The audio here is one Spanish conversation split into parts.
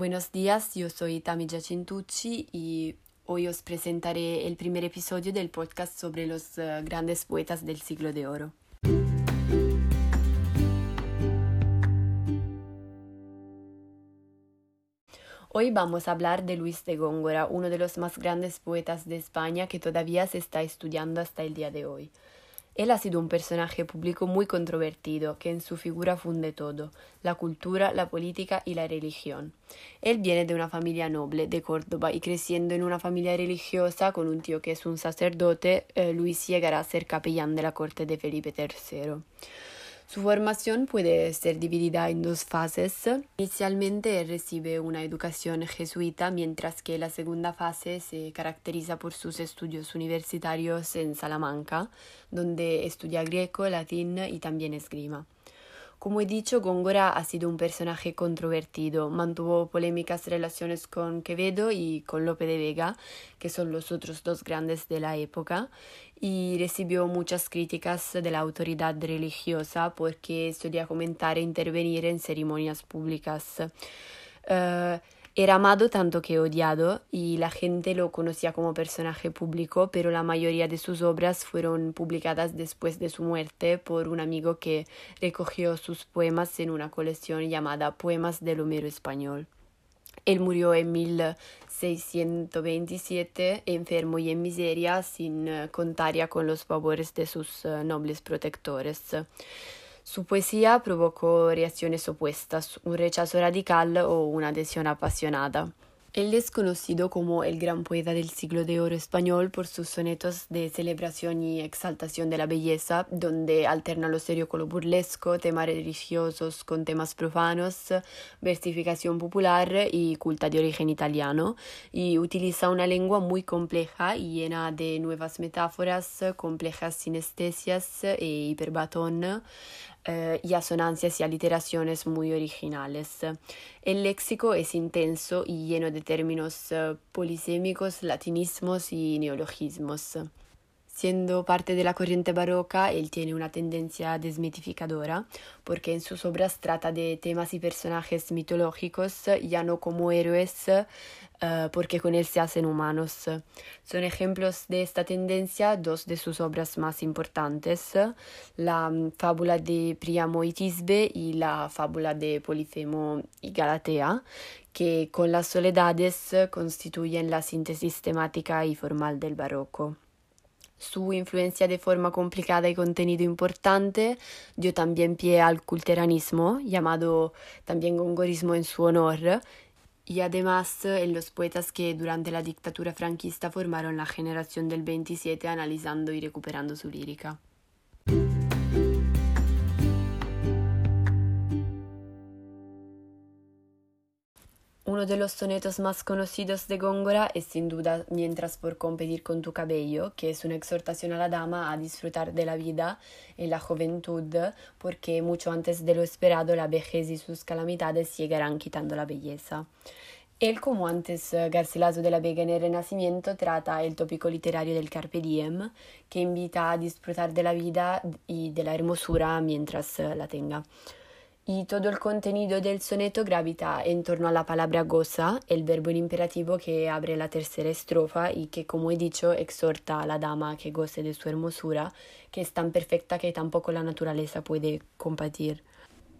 Buenos días, yo soy Tami Giacintucci y hoy os presentaré el primer episodio del podcast sobre los uh, grandes poetas del siglo de oro. Hoy vamos a hablar de Luis de Góngora, uno de los más grandes poetas de España que todavía se está estudiando hasta el día de hoy. Él ha sido un personaje público muy controvertido, que en su figura funde todo, la cultura, la política y la religión. Él viene de una familia noble de Córdoba y creciendo en una familia religiosa con un tío que es un sacerdote, eh, Luis llegará a ser capellán de la corte de Felipe III. Su formación puede ser dividida en dos fases. Inicialmente recibe una educación jesuita, mientras que la segunda fase se caracteriza por sus estudios universitarios en Salamanca, donde estudia griego, latín y también esgrima. Como he dicho, Góngora ha sido un personaje controvertido, mantuvo polémicas relaciones con Quevedo y con Lope de Vega, que son los otros dos grandes de la época, y recibió muchas críticas de la autoridad religiosa porque solía comentar e intervenir en ceremonias públicas. Eh, era amado tanto que odiado y la gente lo conocía como personaje público, pero la mayoría de sus obras fueron publicadas después de su muerte por un amigo que recogió sus poemas en una colección llamada Poemas del Homero Español. Él murió en 1627, enfermo y en miseria, sin eh, contar ya con los favores de sus eh, nobles protectores. Su poesía provocó reacciones opuestas, un rechazo radical o una adhesión apasionada. Él es conocido como el gran poeta del siglo de oro español por sus sonetos de celebración y exaltación de la belleza, donde alterna lo serio con lo burlesco, temas religiosos con temas profanos, versificación popular y culta de origen italiano, y utiliza una lengua muy compleja y llena de nuevas metáforas, complejas sinestesias e hiperbatón, eh, y asonancias y aliteraciones muy originales. El léxico es intenso y lleno de términos eh, polisémicos, latinismos y neologismos. Siendo parte de la corriente barroca, él tiene una tendencia desmitificadora, porque en sus obras trata de temas y personajes mitológicos, ya no como héroes, eh, porque con él se hacen humanos. Son ejemplos de esta tendencia dos de sus obras más importantes, la mm, fábula de Priamo y Tisbe y la fábula de Polifemo y Galatea, que con las soledades constituyen la síntesis temática y formal del barroco. Su influencia de forma complicada y contenido importante dio también pie al culteranismo, llamado también gongorismo en su honor, y además en los poetas que durante la dictadura franquista formaron la generación del 27 analizando y recuperando su lírica. Uno de los sonetos más conocidos de Góngora es sin duda Mientras por competir con tu cabello, que es una exhortación a la dama a disfrutar de la vida en la juventud, porque mucho antes de lo esperado la vejez y sus calamidades llegarán quitando la belleza. Él, como antes eh, Garcilaso de la Vega en el Renacimiento, trata el tópico literario del Carpe Diem, que invita a disfrutar de la vida y de la hermosura mientras eh, la tenga y todo el contenido del soneto gravita en torno a la palabra goza, el verbo en imperativo que abre la tercera estrofa y que, como he dicho, exhorta a la dama que goce de su hermosura, que es tan perfecta que tampoco la naturaleza puede compartir.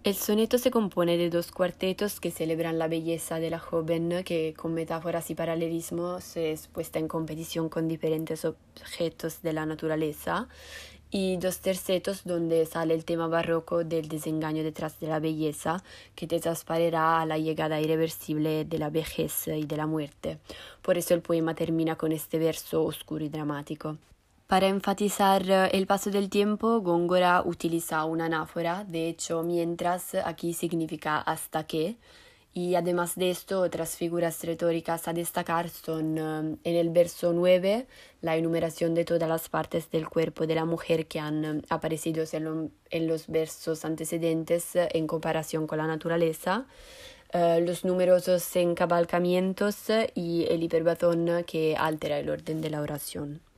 El soneto se compone de dos cuartetos que celebran la belleza de la joven que con metáforas y paralelismos es puesta en competición con diferentes objetos de la naturaleza y dos tercetos donde sale el tema barroco del desengaño detrás de la belleza que te transparirá a la llegada irreversible de la vejez y de la muerte. Por eso el poema termina con este verso oscuro y dramático. Para enfatizar el paso del tiempo, Góngora utiliza una anáfora, de hecho, mientras aquí significa hasta que, y además de esto, otras figuras retóricas a destacar son eh, en el verso 9 la enumeración de todas las partes del cuerpo de la mujer que han eh, aparecido en, los versos antecedentes eh, en comparación con la naturaleza, los numerosos encabalcamientos y el hiperbatón que altera el orden de la oración.